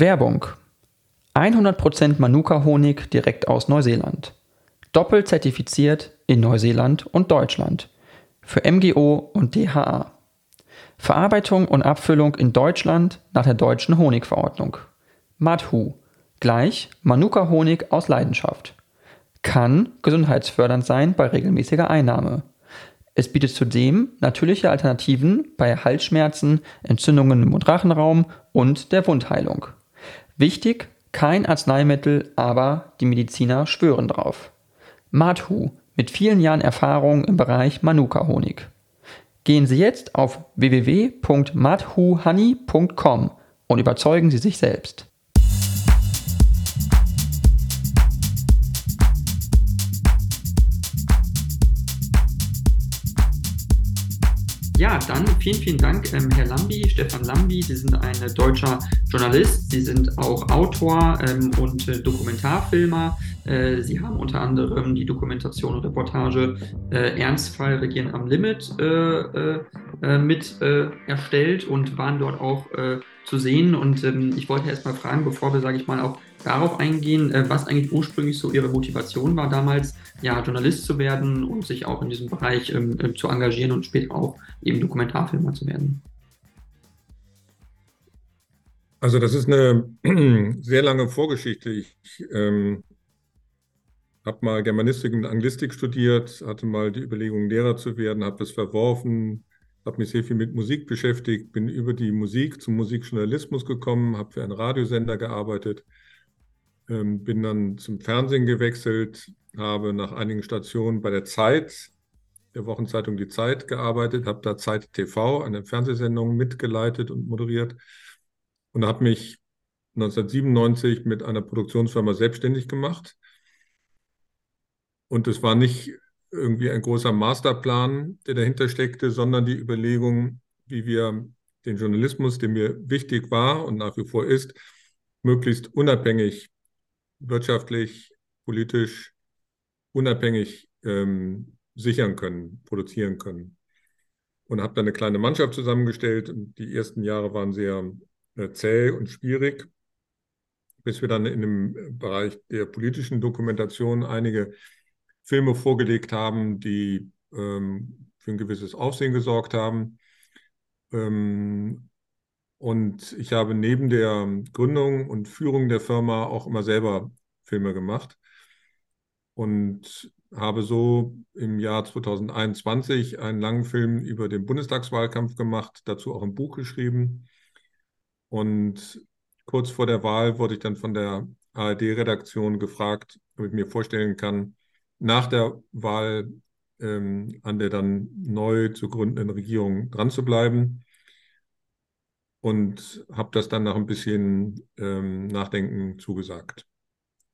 Werbung 100% Manuka-Honig direkt aus Neuseeland. Doppelt zertifiziert in Neuseeland und Deutschland. Für MGO und DHA. Verarbeitung und Abfüllung in Deutschland nach der deutschen Honigverordnung. Madhu gleich Manuka-Honig aus Leidenschaft. Kann gesundheitsfördernd sein bei regelmäßiger Einnahme. Es bietet zudem natürliche Alternativen bei Halsschmerzen, Entzündungen im Mundrachenraum und der Wundheilung. Wichtig, kein Arzneimittel, aber die Mediziner schwören drauf. Madhu mit vielen Jahren Erfahrung im Bereich Manuka-Honig. Gehen Sie jetzt auf www.madhuhoney.com und überzeugen Sie sich selbst. Ja, dann vielen, vielen Dank, ähm, Herr Lambi, Stefan Lambi. Sie sind ein deutscher Journalist, Sie sind auch Autor ähm, und äh, Dokumentarfilmer. Äh, Sie haben unter anderem die Dokumentation und Reportage äh, Ernstfall Regieren am Limit äh, äh, mit erstellt und waren dort auch zu sehen. Und ähm, ich wollte erst mal fragen, bevor wir, sage ich mal, auch darauf eingehen, äh, was eigentlich ursprünglich so Ihre Motivation war, damals ja Journalist zu werden und sich auch in diesem Bereich ähm, äh, zu engagieren und später auch eben Dokumentarfilmer zu werden. Also das ist eine sehr lange Vorgeschichte. Ich ähm, habe mal Germanistik und Anglistik studiert, hatte mal die Überlegung, Lehrer zu werden, habe das verworfen, habe mich sehr viel mit Musik beschäftigt, bin über die Musik zum Musikjournalismus gekommen, habe für einen Radiosender gearbeitet, ähm, bin dann zum Fernsehen gewechselt, habe nach einigen Stationen bei der Zeit, der Wochenzeitung Die Zeit gearbeitet, habe da Zeit TV, eine Fernsehsendung mitgeleitet und moderiert und habe mich 1997 mit einer Produktionsfirma selbstständig gemacht. Und es war nicht irgendwie ein großer Masterplan, der dahinter steckte, sondern die Überlegung, wie wir den Journalismus, der mir wichtig war und nach wie vor ist, möglichst unabhängig, wirtschaftlich, politisch unabhängig ähm, sichern können, produzieren können. Und habe dann eine kleine Mannschaft zusammengestellt. Die ersten Jahre waren sehr äh, zäh und schwierig, bis wir dann in dem Bereich der politischen Dokumentation einige Filme vorgelegt haben, die ähm, für ein gewisses Aufsehen gesorgt haben. Ähm, und ich habe neben der Gründung und Führung der Firma auch immer selber Filme gemacht und habe so im Jahr 2021 einen langen Film über den Bundestagswahlkampf gemacht, dazu auch ein Buch geschrieben. Und kurz vor der Wahl wurde ich dann von der ARD-Redaktion gefragt, ob ich mir vorstellen kann, nach der Wahl ähm, an der dann neu zu gründenden Regierung dran zu bleiben. Und habe das dann nach ein bisschen ähm, Nachdenken zugesagt.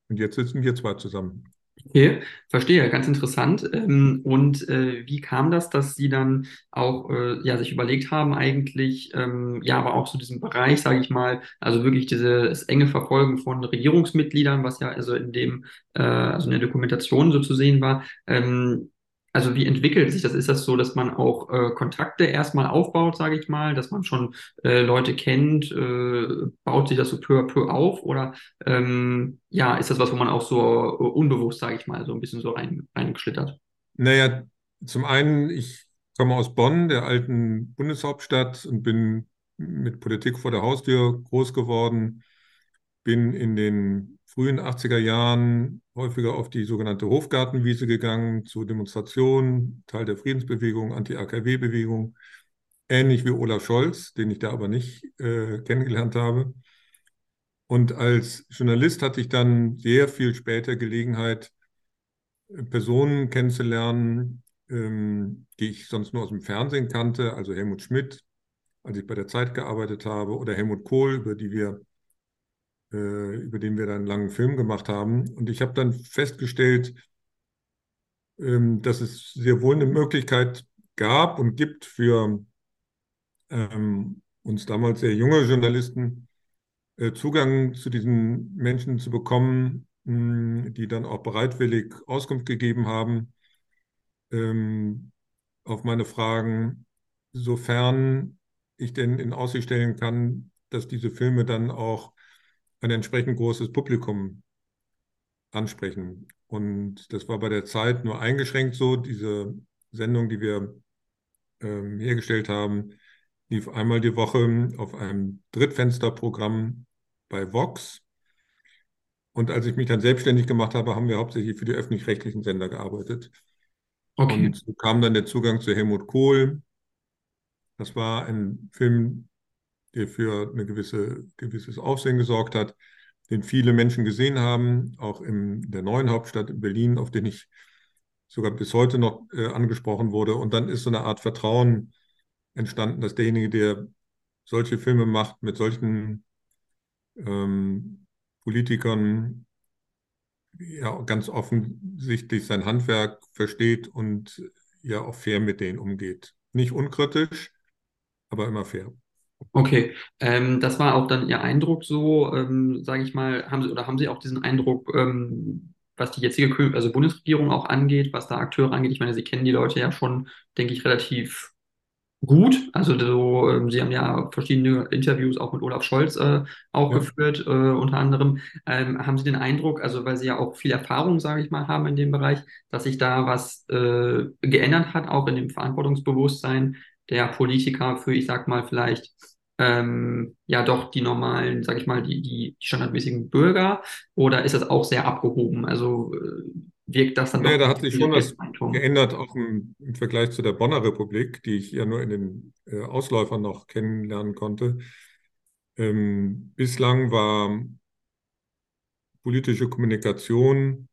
Und jetzt sitzen wir zwei zusammen. Okay, verstehe, ganz interessant. Ähm, und äh, wie kam das, dass Sie dann auch äh, ja, sich überlegt haben, eigentlich, ähm, ja, aber auch so diesen Bereich, sage ich mal, also wirklich dieses enge Verfolgen von Regierungsmitgliedern, was ja also in dem, äh, also in der Dokumentation so zu sehen war, ähm, also wie entwickelt sich das? Ist das so, dass man auch äh, Kontakte erstmal aufbaut, sage ich mal, dass man schon äh, Leute kennt, äh, baut sich das so peu à peu auf? Oder ähm, ja, ist das was, wo man auch so äh, unbewusst, sage ich mal, so ein bisschen so rein, reingeschlittert? Naja, zum einen, ich komme aus Bonn, der alten Bundeshauptstadt, und bin mit Politik vor der Haustür groß geworden, bin in den frühen 80er Jahren häufiger auf die sogenannte Hofgartenwiese gegangen, zu Demonstrationen, Teil der Friedensbewegung, Anti-AKW-Bewegung, ähnlich wie Olaf Scholz, den ich da aber nicht äh, kennengelernt habe. Und als Journalist hatte ich dann sehr viel später Gelegenheit, Personen kennenzulernen, ähm, die ich sonst nur aus dem Fernsehen kannte, also Helmut Schmidt, als ich bei der Zeit gearbeitet habe, oder Helmut Kohl, über die wir äh, über den wir dann einen langen Film gemacht haben. Und ich habe dann festgestellt, ähm, dass es sehr wohl eine Möglichkeit gab und gibt für ähm, uns damals sehr junge Journalisten, äh, Zugang zu diesen Menschen zu bekommen, mh, die dann auch bereitwillig Auskunft gegeben haben ähm, auf meine Fragen, sofern ich denn in Aussicht stellen kann, dass diese Filme dann auch ein entsprechend großes Publikum ansprechen. Und das war bei der Zeit nur eingeschränkt so. Diese Sendung, die wir ähm, hergestellt haben, lief einmal die Woche auf einem Drittfensterprogramm bei Vox. Und als ich mich dann selbstständig gemacht habe, haben wir hauptsächlich für die öffentlich-rechtlichen Sender gearbeitet. Okay. Und so kam dann der Zugang zu Helmut Kohl. Das war ein Film, der für ein gewisse, gewisses Aufsehen gesorgt hat, den viele Menschen gesehen haben, auch in der neuen Hauptstadt in Berlin, auf den ich sogar bis heute noch äh, angesprochen wurde. Und dann ist so eine Art Vertrauen entstanden, dass derjenige, der solche Filme macht, mit solchen ähm, Politikern ja ganz offensichtlich sein Handwerk versteht und ja auch fair mit denen umgeht. Nicht unkritisch, aber immer fair. Okay, ähm, das war auch dann Ihr Eindruck so, ähm, sage ich mal, haben Sie oder haben Sie auch diesen Eindruck, ähm, was die jetzige also Bundesregierung auch angeht, was da Akteure angeht? Ich meine, Sie kennen die Leute ja schon, denke ich, relativ gut. Also so, ähm, Sie haben ja verschiedene Interviews auch mit Olaf Scholz äh, auch ja. geführt, äh, unter anderem. Ähm, haben Sie den Eindruck, also weil Sie ja auch viel Erfahrung, sage ich mal, haben in dem Bereich, dass sich da was äh, geändert hat, auch in dem Verantwortungsbewusstsein der Politiker für, ich sag mal, vielleicht ähm, ja doch die normalen, sage ich mal, die, die standardmäßigen Bürger? Oder ist das auch sehr abgehoben? Also äh, wirkt das dann nee, doch? da hat sich schon was geändert, auch im, im, Vergleich zu der Bonner Republik, die ich ja nur in den äh, Ausläufern noch kennenlernen konnte. Ähm, bislang war politische Kommunikation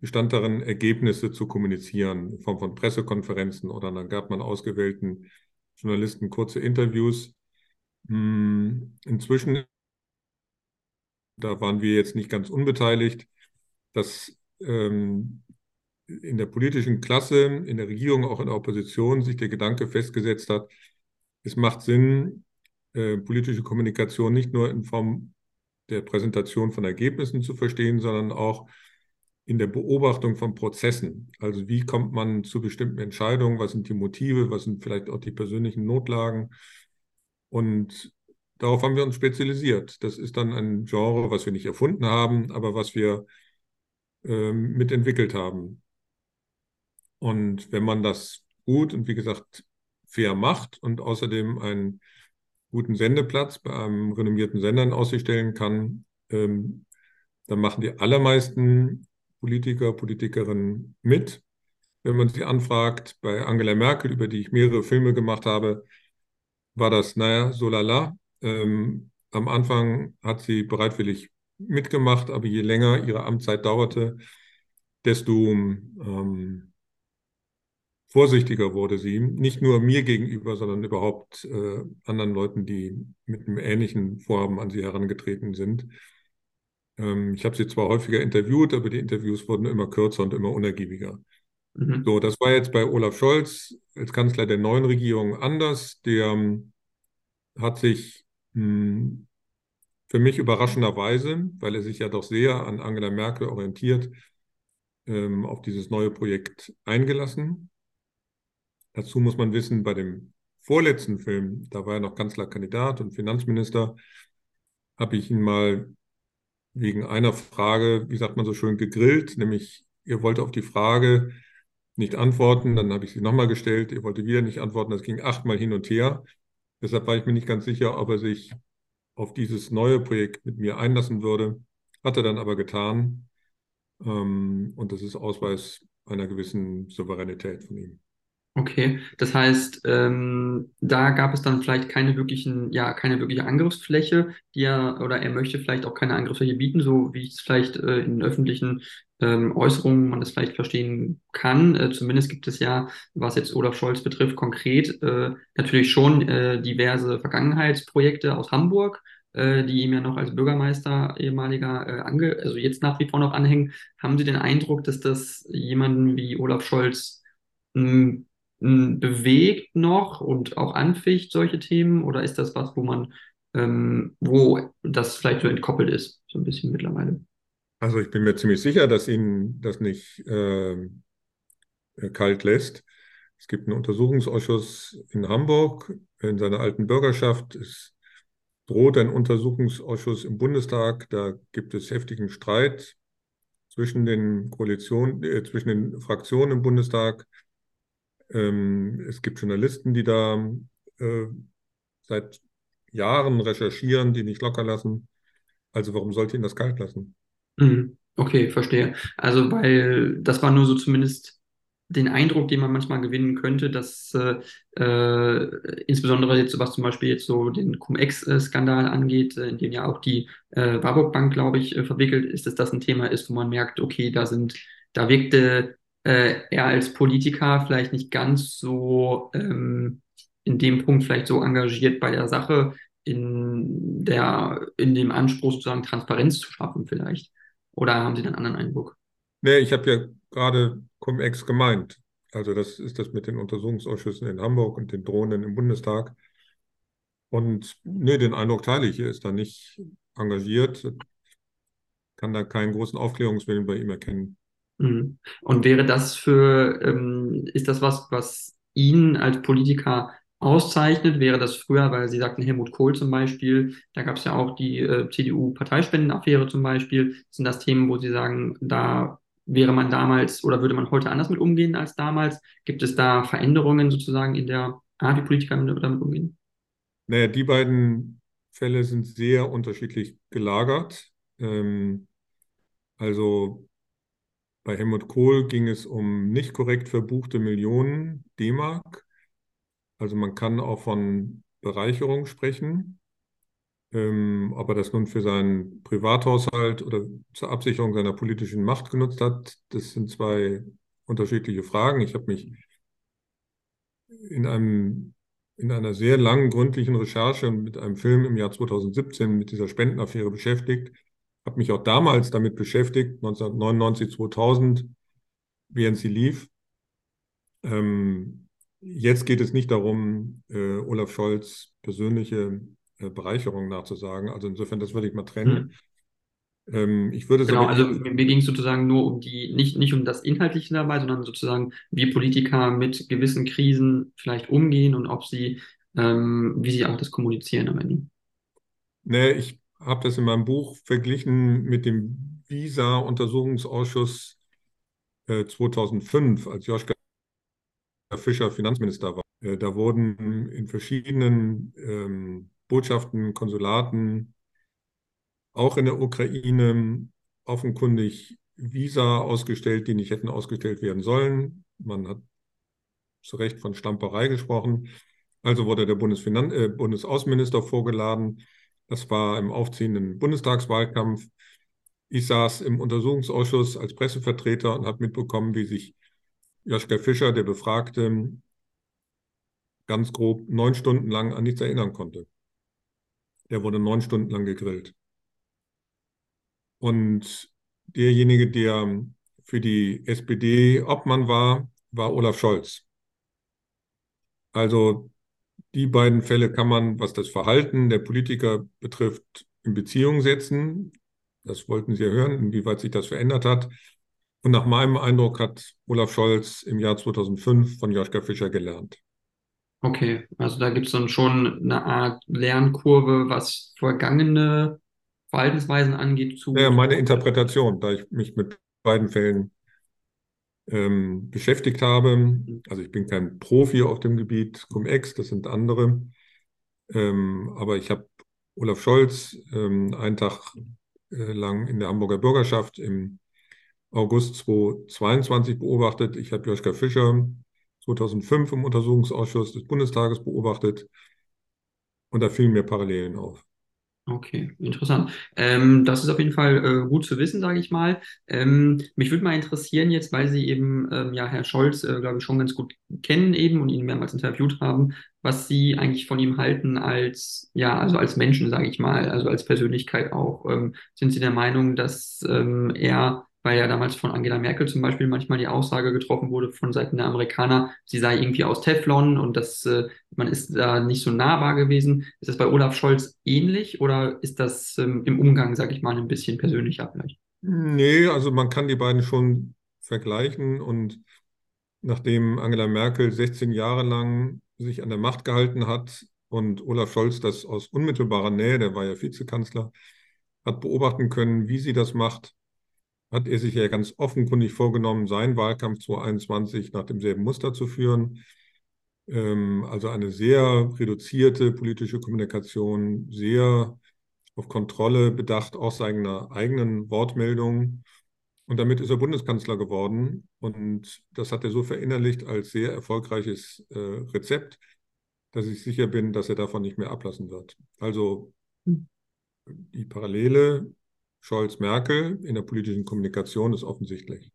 bestand darin, Ergebnisse zu kommunizieren, in Form von Pressekonferenzen oder dann gab man ausgewählten Journalisten kurze Interviews. Hm, inzwischen, da waren wir jetzt nicht ganz unbeteiligt, dass ähm, in der politischen Klasse, in der Regierung, auch in der Opposition sich der Gedanke festgesetzt hat, es macht Sinn, äh, politische Kommunikation nicht nur in Form der Präsentation von Ergebnissen zu verstehen, sondern auch in der Beobachtung von Prozessen. Also wie kommt man zu bestimmten Entscheidungen, was sind die Motive, was sind vielleicht auch die persönlichen Notlagen und darauf haben wir uns spezialisiert. Das ist dann ein Genre, was wir nicht erfunden haben, aber was wir ähm, mitentwickelt haben. Und wenn man das gut und wie gesagt fair macht und außerdem einen guten Sendeplatz bei einem renommierten Sender in Aussicht stellen kann, ähm, dann machen die allermeisten Politiker, Politikerinnen mit. Wenn man sie anfragt, bei Angela Merkel, über die ich mehrere Filme gemacht habe, war das, naja, so lala. Ähm, am Anfang hat sie bereitwillig mitgemacht, aber je länger ihre Amtszeit dauerte, desto ähm, vorsichtiger wurde sie. Nicht nur mir gegenüber, sondern überhaupt äh, anderen Leuten, die mit einem ähnlichen Vorhaben an sie herangetreten sind. Ähm, ich habe sie zwar häufiger interviewt, aber die Interviews wurden immer kürzer und immer unergiebiger. Mhm. So, das war jetzt bei Olaf Scholz als Kanzler der neuen Regierung anders. Der ähm, hat sich mh, hm, für mich überraschenderweise, weil er sich ja doch sehr an Angela Merkel orientiert, ähm, auf dieses neue Projekt eingelassen. Dazu muss man wissen, bei dem vorletzten Film, da war er noch Kanzlerkandidat und Finanzminister, habe ich ihn mal wegen einer Frage, wie sagt man so schön, gegrillt, nämlich ihr wollte auf die Frage, nicht antworten. Dann habe ich sie nochmal gestellt. Er wollte wieder nicht antworten. Das ging achtmal hin und her. Deshalb war ich mir nicht ganz sicher, ob er sich auf dieses neue Projekt mit mir einlassen würde. Hat er dann aber getan. Ähm, und das ist Ausweis einer gewissen Souveränität von ihm. Okay, das heißt, ähm, da gab es dann vielleicht keine wirklichen, ja, keine wirkliche Angriffsfläche, die er oder er möchte vielleicht auch keine Angriffsfläche bieten, so wie ich es vielleicht äh, in öffentlichen ähm, Äußerungen man das vielleicht verstehen kann. Äh, zumindest gibt es ja, was jetzt Olaf Scholz betrifft, konkret äh, natürlich schon äh, diverse Vergangenheitsprojekte aus Hamburg, äh, die ihm ja noch als Bürgermeister ehemaliger äh, ange also jetzt nach wie vor noch anhängen. Haben Sie den Eindruck, dass das jemanden wie Olaf Scholz mh, mh, bewegt noch und auch anficht solche Themen? Oder ist das was, wo man, ähm, wo das vielleicht so entkoppelt ist, so ein bisschen mittlerweile? Also ich bin mir ziemlich sicher, dass ihn das nicht äh, kalt lässt. Es gibt einen Untersuchungsausschuss in Hamburg, in seiner alten Bürgerschaft ist droht ein Untersuchungsausschuss im Bundestag. Da gibt es heftigen Streit zwischen den Koalitionen, äh, zwischen den Fraktionen im Bundestag. Ähm, es gibt Journalisten, die da äh, seit Jahren recherchieren, die nicht locker lassen. Also warum sollte ihn das kalt lassen? Mhm. Okay, verstehe. Also, weil das war nur so zumindest den Eindruck, den man manchmal gewinnen könnte, dass äh, äh, insbesondere jetzt, was zum Beispiel jetzt so den Cum-Ex-Skandal angeht, äh, in dem ja auch die äh, Warburg Bank, glaube ich, äh, verwickelt ist, dass das ein Thema ist, wo man merkt, okay, da sind, da wirkte äh, er als Politiker vielleicht nicht ganz so ähm, in dem Punkt vielleicht so engagiert bei der Sache, in der, in dem Anspruch sozusagen Transparenz zu schaffen vielleicht. Oder haben Sie einen anderen Eindruck? Nee, ich habe ja gerade Cum-Ex gemeint. Also das ist das mit den Untersuchungsausschüssen in Hamburg und den Drohnen im Bundestag. Und nee, den Eindruck teile ich. Er ist da nicht engagiert, kann da keinen großen Aufklärungswillen bei ihm erkennen. Mhm. Und wäre das für, ähm, ist das was, was ihn als Politiker auszeichnet? Wäre das früher, weil Sie sagten Helmut Kohl zum Beispiel, da gab es ja auch die äh, CDU-Parteispendenaffäre zum Beispiel. Sind das Themen, wo Sie sagen, da wäre man damals oder würde man heute anders mit umgehen als damals? Gibt es da Veränderungen sozusagen in der Art, wie Politiker damit umgehen? Naja, die beiden Fälle sind sehr unterschiedlich gelagert. Ähm, also bei Helmut Kohl ging es um nicht korrekt verbuchte Millionen D-Mark. Also man kann auch von Bereicherung sprechen. Ähm, ob er das nun für seinen Privathaushalt oder zur Absicherung seiner politischen Macht genutzt hat, das sind zwei unterschiedliche Fragen. Ich habe mich in einem in einer sehr langen, gründlichen Recherche mit einem Film im Jahr 2017 mit dieser Spendenaffäre beschäftigt. Habe mich auch damals damit beschäftigt, 1999, 2000, während sie lief. Ähm, jetzt geht es nicht darum, äh, Olaf Scholz persönliche äh, Bereicherung nachzusagen. Also insofern, das würde ich mal trennen. Hm. Ähm, ich würde genau, also mir ging es sozusagen nur um die, nicht, nicht um das Inhaltliche dabei, sondern sozusagen, wie Politiker mit gewissen Krisen vielleicht umgehen und ob sie, ähm, wie sie auch das kommunizieren am Ende. Nee, ich habe das in meinem Buch verglichen mit dem Visa-Untersuchungsausschuss äh, 2005, als Joschka Fischer Finanzminister war. Äh, da wurden in verschiedenen ähm, Botschaften, Konsulaten, auch in der Ukraine offenkundig Visa ausgestellt, die nicht hätten ausgestellt werden sollen. Man hat zu Recht von Stamperei gesprochen. Also wurde der Bundesfinan äh, Bundesaußenminister vorgeladen. Das war im aufziehenden Bundestagswahlkampf. Ich saß im Untersuchungsausschuss als Pressevertreter und habe mitbekommen, wie sich Joschka Fischer, der Befragte, ganz grob neun Stunden lang an nichts erinnern konnte. Der wurde neun Stunden lang gegrillt. Und derjenige, der für die SPD Obmann war, war Olaf Scholz. Also die beiden Fälle kann man, was das Verhalten der Politiker betrifft, in Beziehung setzen. Das wollten Sie ja hören, inwieweit sich das verändert hat. Und nach meinem Eindruck hat Olaf Scholz im Jahr 2005 von Joschka Fischer gelernt. Okay, also da gibt es dann schon eine Art Lernkurve, was vergangene Verhaltensweisen angeht. Zu ja, meine Interpretation, da ich mich mit beiden Fällen ähm, beschäftigt habe. Also ich bin kein Profi auf dem Gebiet Cum-Ex, das sind andere. Ähm, aber ich habe Olaf Scholz ähm, einen Tag äh, lang in der Hamburger Bürgerschaft im August 2022 beobachtet. Ich habe Joschka Fischer 2005 im Untersuchungsausschuss des Bundestages beobachtet. Und da fielen mir Parallelen auf. Okay, interessant. Ähm, das ist auf jeden Fall äh, gut zu wissen, sage ich mal. Ähm, mich würde mal interessieren jetzt, weil Sie eben ähm, ja Herr Scholz, äh, glaube ich, schon ganz gut kennen eben und ihn mehrmals interviewt haben, was Sie eigentlich von ihm halten als ja also als Menschen, sage ich mal, also als Persönlichkeit auch. Ähm, sind Sie der Meinung, dass ähm, er weil ja damals von Angela Merkel zum Beispiel manchmal die Aussage getroffen wurde von Seiten der Amerikaner, sie sei irgendwie aus Teflon und dass äh, man ist da nicht so nahbar gewesen. Ist das bei Olaf Scholz ähnlich oder ist das ähm, im Umgang, sage ich mal, ein bisschen persönlicher vielleicht? Nee, also man kann die beiden schon vergleichen und nachdem Angela Merkel 16 Jahre lang sich an der Macht gehalten hat und Olaf Scholz das aus unmittelbarer Nähe, der war ja Vizekanzler, hat beobachten können, wie sie das macht, hat er sich ja ganz offenkundig vorgenommen, seinen Wahlkampf 2021 nach demselben Muster zu führen. Ähm, also eine sehr reduzierte politische Kommunikation, sehr auf Kontrolle bedacht, auch seiner eigenen Wortmeldung. Und damit ist er Bundeskanzler geworden. Und das hat er so verinnerlicht als sehr erfolgreiches äh, Rezept, dass ich sicher bin, dass er davon nicht mehr ablassen wird. Also hm. die Parallele Scholz-Merkel in der politischen Kommunikation ist offensichtlich.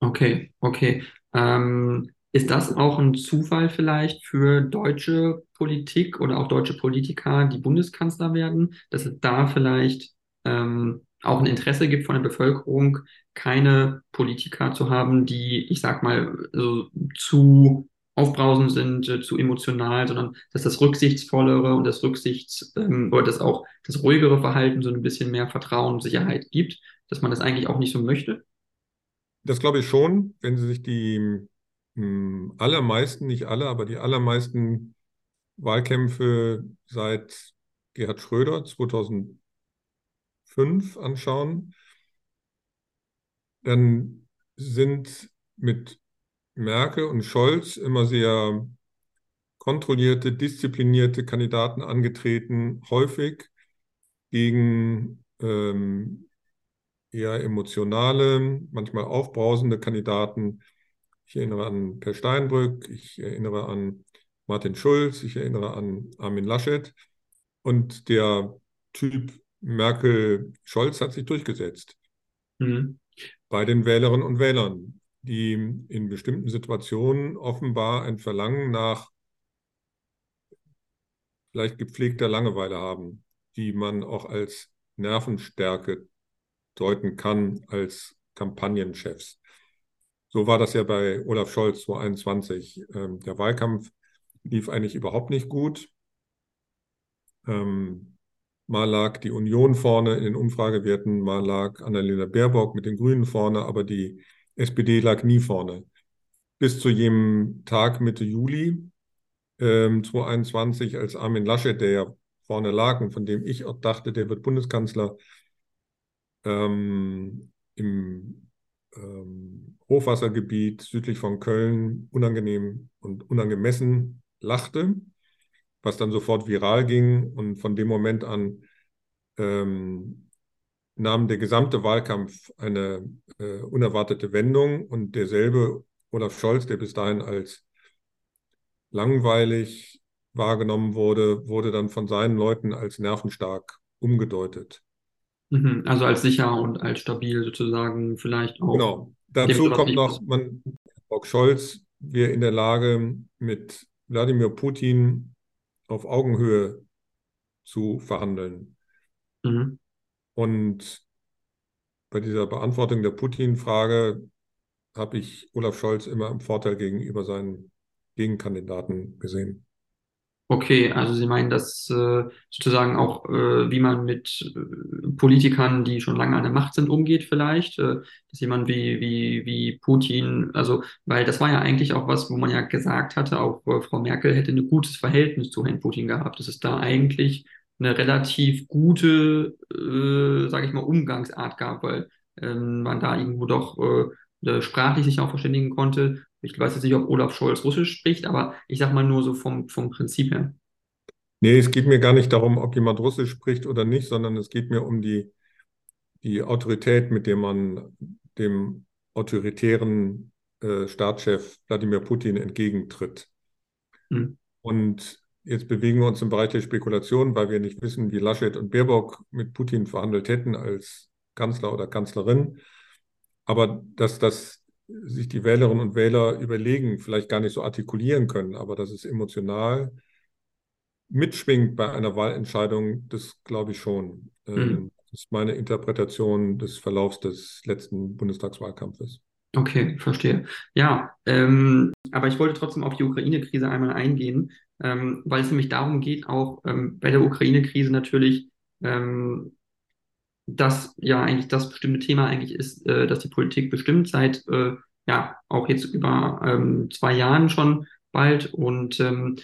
Okay, okay. Ähm, ist das auch ein Zufall vielleicht für deutsche Politik oder auch deutsche Politiker, die Bundeskanzler werden, dass es da vielleicht ähm, auch ein Interesse gibt von der Bevölkerung, keine Politiker zu haben, die, ich sag mal, so zu aufbrausend sind, äh, zu emotional, sondern dass das rücksichtsvollere und das Rücksichts ähm, oder das auch das ruhigere Verhalten so ein bisschen mehr Vertrauen und Sicherheit gibt, dass man das eigentlich auch nicht so möchte? Das glaube ich schon, wenn Sie sich die mh, hm, allermeisten, nicht alle, aber die allermeisten Wahlkämpfe seit Gerhard Schröder 2005 anschauen, dann sind mit Merkel und Scholz immer sehr kontrollierte, disziplinierte Kandidaten angetreten, häufig gegen ähm, eher emotionale, manchmal aufbrausende Kandidaten. Ich erinnere an Per Steinbrück, ich erinnere an Martin Schulz, ich erinnere an Armin Laschet. Und der Typ Merkel-Scholz hat sich durchgesetzt mhm. bei den Wählerinnen und Wählern die in bestimmten Situationen offenbar ein Verlangen nach vielleicht gepflegter Langeweile haben, die man auch als Nervenstärke deuten kann als Kampagnenchefs. So war das ja bei Olaf Scholz 2021. Ähm, der Wahlkampf lief eigentlich überhaupt nicht gut. Ähm, mal lag die Union vorne in den Umfragewerten, mal lag Annalena Baerbock mit den Grünen vorne, aber die SPD lag nie vorne. Bis zu jenem Tag Mitte Juli ähm, 2021, als Armin Laschet, der ja vorne lag und von dem ich auch dachte, der wird Bundeskanzler, ähm, im ähm, Hochwassergebiet südlich von Köln unangenehm und unangemessen lachte, was dann sofort viral ging und von dem Moment an ähm, nahm der gesamte Wahlkampf eine äh, unerwartete Wendung und derselbe Olaf Scholz, der bis dahin als langweilig wahrgenommen wurde, wurde dann von seinen Leuten als nervenstark umgedeutet. Mhm, also als sicher und als stabil sozusagen vielleicht auch. Genau. Dazu kommt noch, man, auch Scholz wäre in der Lage, mit Wladimir Putin auf Augenhöhe zu verhandeln. Mhm. Und bei dieser Beantwortung der Putin-Frage habe ich Olaf Scholz immer im Vorteil gegenüber seinen Gegenkandidaten gesehen. Okay, also Sie meinen, dass äh, sozusagen auch, äh, wie man mit äh, Politikern, die schon lange an der Macht sind, umgeht vielleicht, dass jemand wie, wie, wie Putin, also, weil das war ja eigentlich auch was, wo man ja gesagt hatte, auch Frau Merkel hätte ein gutes Verhältnis zu Herrn Putin gehabt, dass es da eigentlich eine relativ gute, äh, sage ich mal, Umgangsart gab, weil ähm, man da irgendwo doch äh, sprachlich sich auch verständigen konnte. Ich weiß jetzt nicht, ob Olaf Scholz Russisch spricht, aber ich sage mal nur so vom, vom Prinzip her. Nee, es geht mir gar nicht darum, ob jemand Russisch spricht oder nicht, sondern es geht mir um die, die Autorität, mit der man dem autoritären äh, Staatschef Wladimir Putin entgegentritt. Hm. Und Jetzt bewegen wir uns im Bereich der Spekulation, weil wir nicht wissen, wie Laschet und Baerbock mit Putin verhandelt hätten als Kanzler oder Kanzlerin. Aber dass das sich die Wählerinnen und Wähler überlegen, vielleicht gar nicht so artikulieren können, aber dass es emotional mitschwingt bei einer Wahlentscheidung, das glaube ich schon. Mhm. Das ist meine Interpretation des Verlaufs des letzten Bundestagswahlkampfes. Okay, verstehe. Ja, ähm, aber ich wollte trotzdem auf die Ukraine-Krise einmal eingehen ähm, weil es nämlich darum geht, auch ähm, bei der Ukraine-Krise natürlich, ähm, dass ja eigentlich das bestimmte Thema eigentlich ist, äh, dass die Politik bestimmt seit äh, ja auch jetzt über ähm, zwei Jahren schon bald und ähm,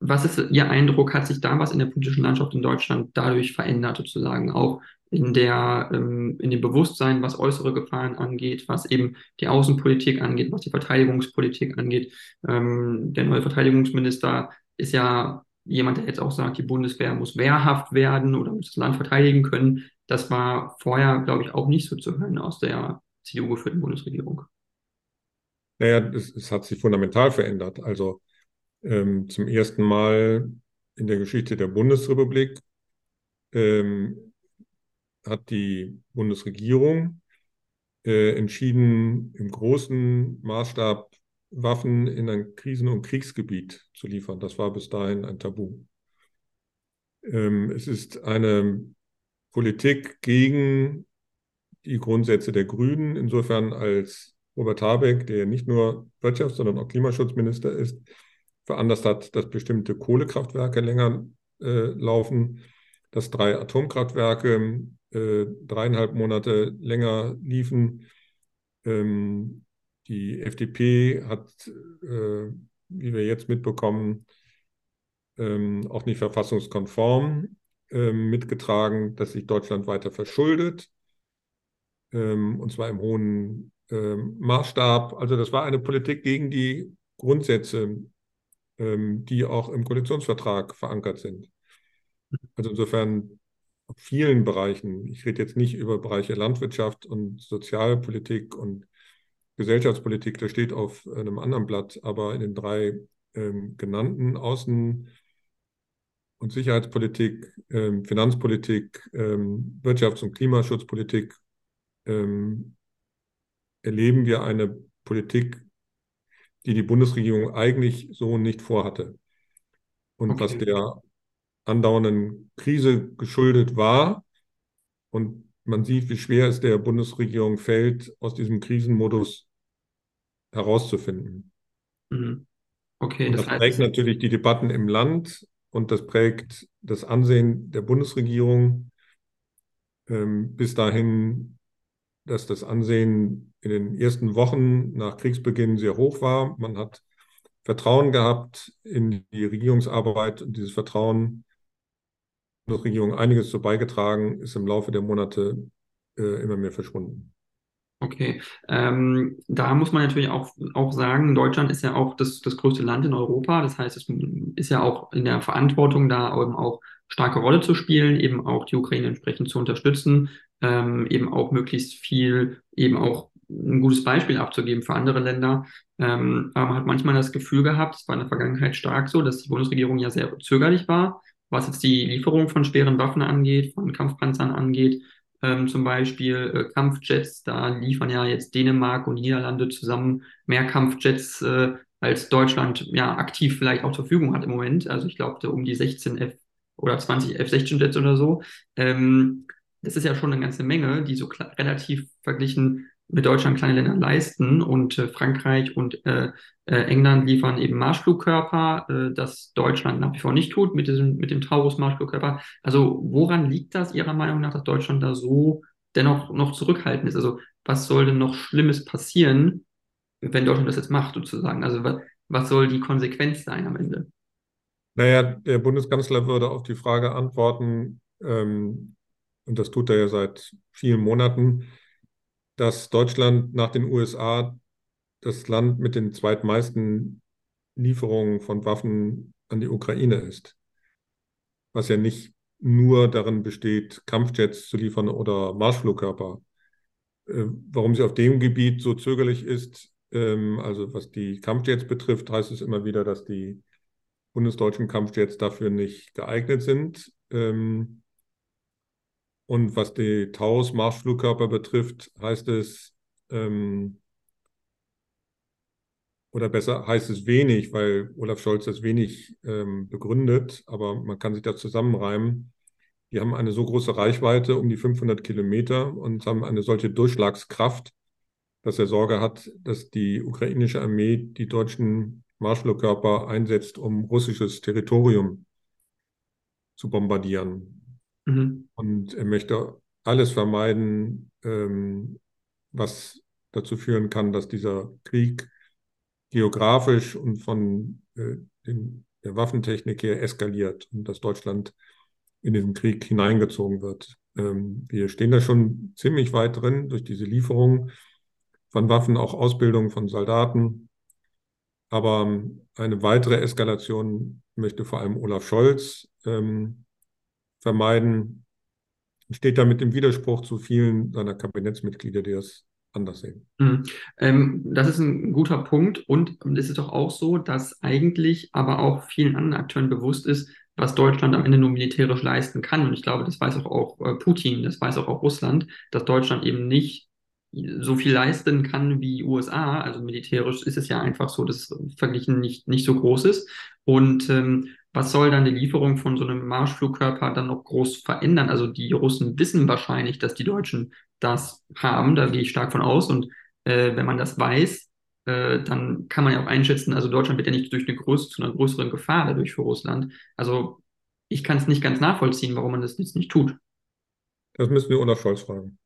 was ist Ihr Eindruck? Hat sich da was in der politischen Landschaft in Deutschland dadurch verändert, sozusagen auch in der, ähm, in dem Bewusstsein, was äußere Gefahren angeht, was eben die Außenpolitik angeht, was die Verteidigungspolitik angeht? Ähm, der neue Verteidigungsminister ist ja jemand, der jetzt auch sagt, die Bundeswehr muss wehrhaft werden oder muss das Land verteidigen können. Das war vorher, glaube ich, auch nicht so zu hören aus der CDU-geführten Bundesregierung. Naja, es, es hat sich fundamental verändert. Also ähm, zum ersten Mal in der Geschichte der Bundesrepublik ähm, hat die Bundesregierung äh, entschieden, im großen Maßstab Waffen in ein Krisen- und Kriegsgebiet zu liefern. Das war bis dahin ein Tabu. Ähm, es ist eine Politik gegen die Grundsätze der Grünen, insofern als Robert Habeck, der nicht nur Wirtschafts-, sondern auch Klimaschutzminister ist, veranlasst hat, dass bestimmte Kohlekraftwerke länger äh, laufen, dass drei Atomkraftwerke äh, dreieinhalb Monate länger liefen. Ähm, die FDP hat, äh, wie wir jetzt mitbekommen, ähm, auch nicht verfassungskonform ähm, mitgetragen, dass sich Deutschland weiter verschuldet, ähm, und zwar im hohen ähm, Maßstab. Also das war eine Politik gegen die Grundsätze ähm, die auch im Koalitionsvertrag verankert sind. Also insofern auf vielen Bereichen, ich rede jetzt nicht über Bereiche Landwirtschaft und Sozialpolitik und Gesellschaftspolitik, das steht auf einem anderen Blatt, aber in den drei ähm, genannten Außen- und Sicherheitspolitik, ähm, Finanzpolitik, ähm, Wirtschafts- und Klimaschutzpolitik ähm, erleben wir eine Politik die die Bundesregierung eigentlich so nicht vorhatte. Und okay. was der andauernden Krise geschuldet war. Und man sieht, wie schwer es der Bundesregierung fällt, aus diesem Krisenmodus herauszufinden. Mhm. Okay, das, das prägt natürlich die Debatten im Land und das prägt das Ansehen der Bundesregierung. Ähm, bis dahin dass das Ansehen in den ersten Wochen nach Kriegsbeginn sehr hoch war. Man hat Vertrauen gehabt in die Regierungsarbeit und dieses Vertrauen der Regierung einiges zu beigetragen, ist im Laufe der Monate äh, immer mehr verschwunden. Okay, ähm, da muss man natürlich auch, auch sagen, Deutschland ist ja auch das, das größte Land in Europa. Das heißt, es ist ja auch in der Verantwortung, da eben auch starke Rolle zu spielen, eben auch die Ukraine entsprechend zu unterstützen, ähm, eben auch möglichst viel, eben auch ein gutes Beispiel abzugeben für andere Länder. Ähm, aber man hat manchmal das Gefühl gehabt, es war in der Vergangenheit stark so, dass die Bundesregierung ja sehr zögerlich war, was jetzt die Lieferung von schweren Waffen angeht, von Kampfpanzern angeht. Ähm, zum Beispiel äh, Kampfjets, da liefern ja jetzt Dänemark und Niederlande zusammen mehr Kampfjets, äh, als Deutschland ja aktiv vielleicht auch zur Verfügung hat im Moment. Also ich glaube, um die 16 F oder 20 F-16-Jets oder so. Ähm, das ist ja schon eine ganze Menge, die so relativ verglichen mit Deutschland kleine Länder leisten. Und äh, Frankreich und äh, äh, England liefern eben Marschflugkörper, äh, das Deutschland nach wie vor nicht tut mit, diesem, mit dem Taurus-Marschflugkörper. Also woran liegt das Ihrer Meinung nach, dass Deutschland da so dennoch noch zurückhaltend ist? Also was soll denn noch Schlimmes passieren, wenn Deutschland das jetzt macht, sozusagen? Also was, was soll die Konsequenz sein am Ende? Naja, der Bundeskanzler würde auf die Frage antworten, ähm, und das tut er ja seit vielen Monaten, dass Deutschland nach den USA das Land mit den zweitmeisten Lieferungen von Waffen an die Ukraine ist. Was ja nicht nur darin besteht, Kampfjets zu liefern oder Marschflugkörper. Äh, warum sie auf dem Gebiet so zögerlich ist, ähm, also was die Kampfjets betrifft, heißt es immer wieder, dass die bundesdeutschen Kampfjets dafür nicht geeignet sind. Ähm, und was die Taurus-Marschflugkörper betrifft, heißt es, ähm, oder besser heißt es wenig, weil Olaf Scholz das wenig ähm, begründet, aber man kann sich das zusammenreimen. Die haben eine so große Reichweite, um die 500 Kilometer, und haben eine solche Durchschlagskraft, dass er Sorge hat, dass die ukrainische Armee die deutschen Marschflugkörper einsetzt, um russisches Territorium zu bombardieren. Mhm. Und er möchte alles vermeiden, ähm, was dazu führen kann, dass dieser Krieg geografisch und von äh, den der Waffentechnik her eskaliert und dass Deutschland in diesen Krieg hineingezogen wird. Ähm, wir stehen da schon ziemlich weit drin durch diese Lieferung von Waffen, auch Ausbildung von Soldaten. Aber ähm, eine weitere Eskalation möchte vor allem Olaf Scholz ähm, vermeiden. Steht damit im Widerspruch zu vielen seiner Kabinettsmitglieder, die das anders sehen. Mhm. Ähm, das ist ein guter Punkt. Und es ist doch auch so, dass eigentlich aber auch vielen anderen Akteuren bewusst ist, was Deutschland am Ende nur militärisch leisten kann. Und ich glaube, das weiß auch, auch äh, Putin, das weiß auch, auch Russland, dass Deutschland eben nicht so viel leisten kann wie USA. Also militärisch ist es ja einfach so, dass verglichen nicht, nicht so groß ist. Und ähm, was soll dann die Lieferung von so einem Marschflugkörper dann noch groß verändern? Also die Russen wissen wahrscheinlich, dass die Deutschen das haben, da gehe ich stark von aus. Und äh, wenn man das weiß, äh, dann kann man ja auch einschätzen, also Deutschland wird ja nicht durch eine größere, zu einer größeren Gefahr dadurch für Russland. Also ich kann es nicht ganz nachvollziehen, warum man das jetzt nicht tut. Das müssen wir Olaf Scholz fragen.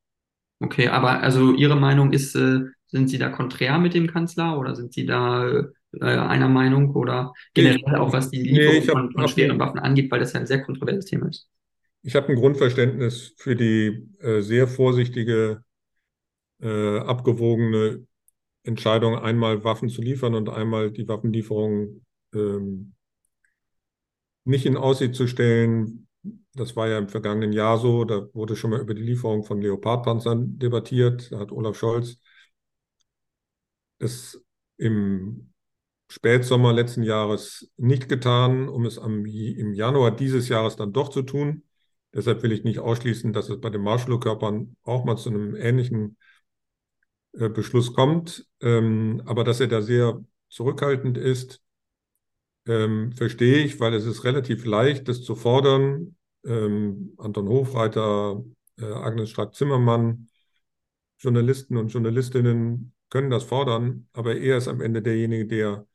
Okay, aber also Ihre Meinung ist, äh, sind Sie da konträr mit dem Kanzler oder sind Sie da äh, einer Meinung oder generell auch was die Lieferung nee, hab, von, von schweren Waffen angeht, weil das ja ein sehr kontroverses Thema ist? Ich habe ein Grundverständnis für die äh, sehr vorsichtige, äh, abgewogene Entscheidung, einmal Waffen zu liefern und einmal die Waffenlieferung ähm, nicht in Aussicht zu stellen. Das war ja im vergangenen Jahr so. Da wurde schon mal über die Lieferung von Leopardpanzern debattiert. Da hat Olaf Scholz es im Spätsommer letzten Jahres nicht getan, um es am, im Januar dieses Jahres dann doch zu tun. Deshalb will ich nicht ausschließen, dass es bei den Marschflugkörpern auch mal zu einem ähnlichen äh, Beschluss kommt. Ähm, aber dass er da sehr zurückhaltend ist, ähm, verstehe ich, weil es ist relativ leicht, das zu fordern. Ähm, Anton Hofreiter, äh, Agnes Strack-Zimmermann, Journalisten und Journalistinnen können das fordern, aber er ist am Ende derjenige, der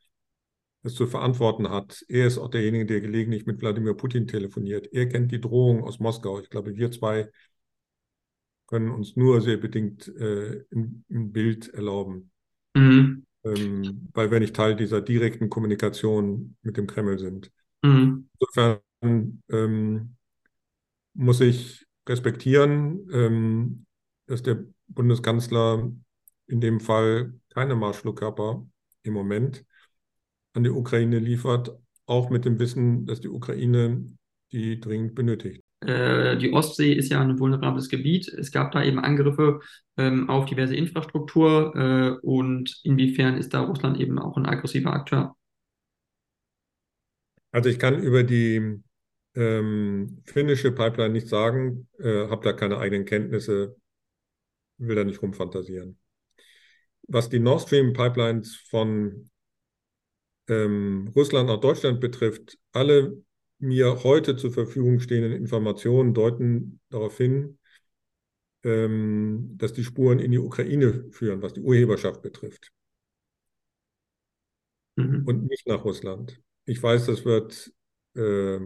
es zu verantworten hat. Er ist auch derjenige, der gelegentlich mit Wladimir Putin telefoniert. Er kennt die Drohung aus Moskau. Ich glaube, wir zwei können uns nur sehr bedingt äh, ein, ein Bild erlauben, mhm. ähm, weil wir nicht Teil dieser direkten Kommunikation mit dem Kreml sind. Mhm. Insofern ähm, muss ich respektieren, ähm, dass der Bundeskanzler in dem Fall keine Marschflugkörper im Moment an die Ukraine liefert, auch mit dem Wissen, dass die Ukraine die dringend benötigt. Äh, die Ostsee ist ja ein vulnerables Gebiet. Es gab da eben Angriffe ähm, auf diverse Infrastruktur. Äh, und inwiefern ist da Russland eben auch ein aggressiver Akteur? Also ich kann über die ähm, finnische Pipeline nichts sagen, äh, habe da keine eigenen Kenntnisse, will da nicht rumfantasieren. Was die Nord Stream Pipelines von ähm, Russland nach Deutschland betrifft, alle mir heute zur Verfügung stehenden Informationen deuten darauf hin, ähm, dass die Spuren in die Ukraine führen, was die Urheberschaft betrifft. Mhm. Und nicht nach Russland. Ich weiß, das wird äh,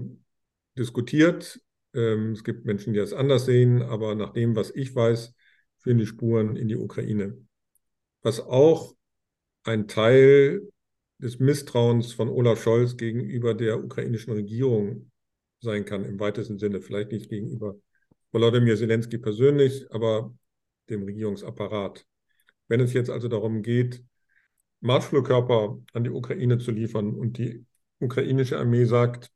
diskutiert. Ähm, es gibt Menschen, die das anders sehen, aber nach dem, was ich weiß, führen die Spuren in die Ukraine. Was auch ein Teil des Misstrauens von Olaf Scholz gegenüber der ukrainischen Regierung sein kann, im weitesten Sinne. Vielleicht nicht gegenüber Volodymyr Zelensky persönlich, aber dem Regierungsapparat. Wenn es jetzt also darum geht, Marschflugkörper an die Ukraine zu liefern und die ukrainische Armee sagt,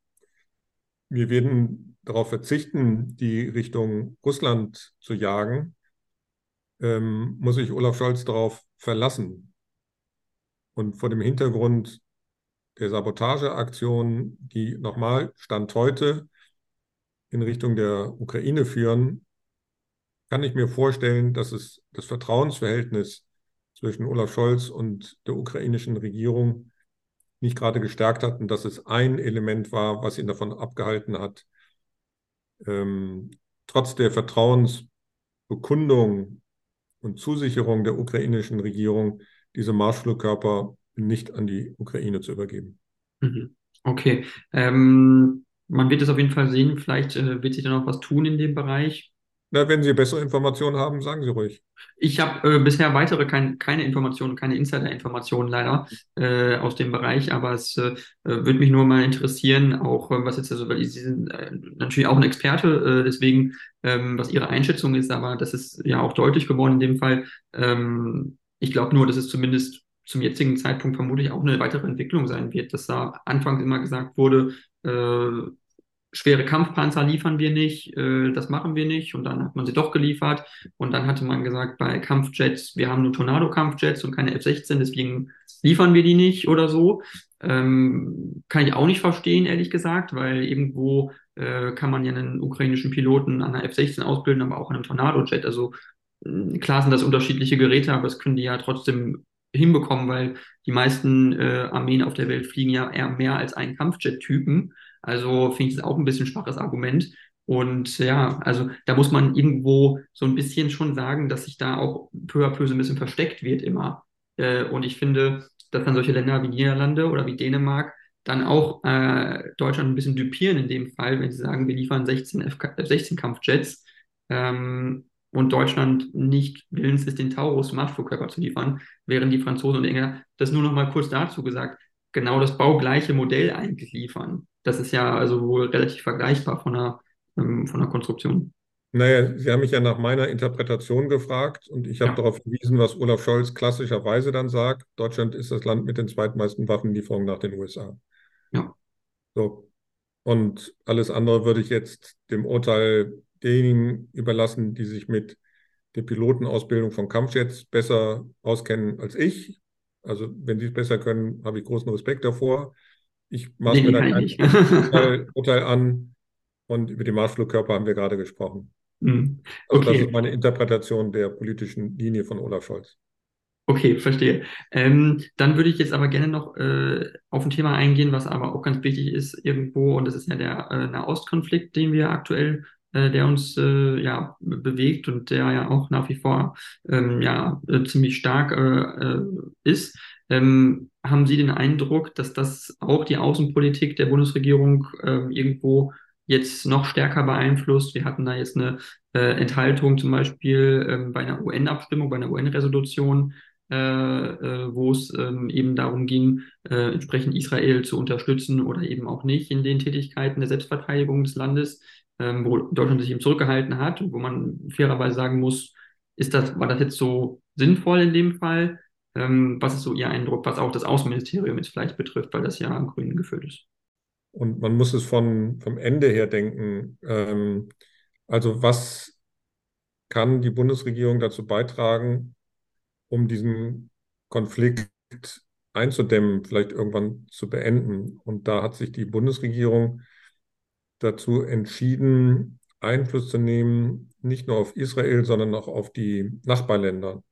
wir werden darauf verzichten, die Richtung Russland zu jagen, ähm, muss sich Olaf Scholz darauf verlassen, und vor dem Hintergrund der Sabotageaktionen, die nochmal Stand heute in Richtung der Ukraine führen, kann ich mir vorstellen, dass es das Vertrauensverhältnis zwischen Olaf Scholz und der ukrainischen Regierung nicht gerade gestärkt hat und dass es ein Element war, was ihn davon abgehalten hat, ähm, trotz der Vertrauensbekundung und Zusicherung der ukrainischen Regierung diese Marschflugkörper nicht an die Ukraine zu übergeben. Mhm. Okay. Ähm, man wird es auf jeden Fall sehen. Vielleicht äh, wird sich dann auch was tun in dem Bereich. Na, wenn Sie bessere Informationen haben, sagen Sie ruhig. Ich habe äh, bisher weitere kein, keine Informationen, keine Insider-Informationen leider äh, aus dem Bereich, aber es äh, würde mich nur mal interessieren, auch äh, was jetzt, also, weil Sie sind äh, natürlich auch ein Experte, äh, deswegen, ähm, was Ihre Einschätzung ist, aber das ist ja auch deutlich geworden in dem Fall. Ähm, ich glaube nur, dass es zumindest zum jetzigen Zeitpunkt vermutlich auch eine weitere Entwicklung sein wird, dass da anfangs immer gesagt wurde, äh, schwere Kampfpanzer liefern wir nicht, äh, das machen wir nicht. Und dann hat man sie doch geliefert. Und dann hatte man gesagt, bei Kampfjets, wir haben nur Tornado-Kampfjets und keine F-16, deswegen liefern wir die nicht oder so. Ähm, kann ich auch nicht verstehen, ehrlich gesagt, weil irgendwo äh, kann man ja einen ukrainischen Piloten an einer F-16 ausbilden, aber auch an einem Tornado-Jet. Also klar sind das unterschiedliche Geräte, aber das können die ja trotzdem hinbekommen, weil die meisten äh, Armeen auf der Welt fliegen ja eher mehr als einen Kampfjet-Typen. Also finde ich das auch ein bisschen schwaches Argument. Und ja, also da muss man irgendwo so ein bisschen schon sagen, dass sich da auch peu à peu so ein bisschen versteckt wird immer. Äh, und ich finde, dass dann solche Länder wie Niederlande oder wie Dänemark dann auch äh, Deutschland ein bisschen dupieren in dem Fall, wenn sie sagen, wir liefern 16 F-16-Kampfjets ähm, und Deutschland nicht willens ist, den Taurus Marschflugkörper zu liefern, während die Franzosen und Engländer das nur noch mal kurz dazu gesagt, genau das baugleiche Modell eigentlich liefern. Das ist ja also wohl relativ vergleichbar von der, ähm, von der Konstruktion. Naja, Sie haben mich ja nach meiner Interpretation gefragt und ich habe ja. darauf verwiesen, was Olaf Scholz klassischerweise dann sagt. Deutschland ist das Land mit den zweitmeisten Waffenlieferungen nach den USA. Ja. So. Und alles andere würde ich jetzt dem Urteil derjenigen überlassen, die sich mit der Pilotenausbildung von Kampfjets besser auskennen als ich. Also wenn Sie es besser können, habe ich großen Respekt davor. Ich mache nee, mir dann ein Urteil, an und über die Marschflugkörper haben wir gerade gesprochen. Mhm. Also das ist meine Interpretation der politischen Linie von Olaf Scholz. Okay, verstehe. Ähm, dann würde ich jetzt aber gerne noch äh, auf ein Thema eingehen, was aber auch ganz wichtig ist irgendwo, und das ist ja der äh, Nahostkonflikt, den wir aktuell, äh, der uns äh, ja bewegt und der ja auch nach wie vor ähm, ja äh, ziemlich stark äh, ist. Ähm, haben Sie den Eindruck, dass das auch die Außenpolitik der Bundesregierung äh, irgendwo jetzt noch stärker beeinflusst? Wir hatten da jetzt eine äh, Enthaltung zum Beispiel ähm, bei einer UN-Abstimmung, bei einer UN-Resolution, äh, äh, wo es ähm, eben darum ging, äh, entsprechend Israel zu unterstützen oder eben auch nicht in den Tätigkeiten der Selbstverteidigung des Landes, ähm, wo Deutschland sich eben zurückgehalten hat wo man fairerweise sagen muss, ist das, war das jetzt so sinnvoll in dem Fall? Ähm, was ist so Ihr Eindruck, was auch das Außenministerium jetzt vielleicht betrifft, weil das ja an Grünen geführt ist? Und man muss es von, vom Ende her denken. Ähm, also was kann die Bundesregierung dazu beitragen, um diesen Konflikt einzudämmen, vielleicht irgendwann zu beenden? Und da hat sich die Bundesregierung dazu entschieden, Einfluss zu nehmen, nicht nur auf Israel, sondern auch auf die Nachbarländer.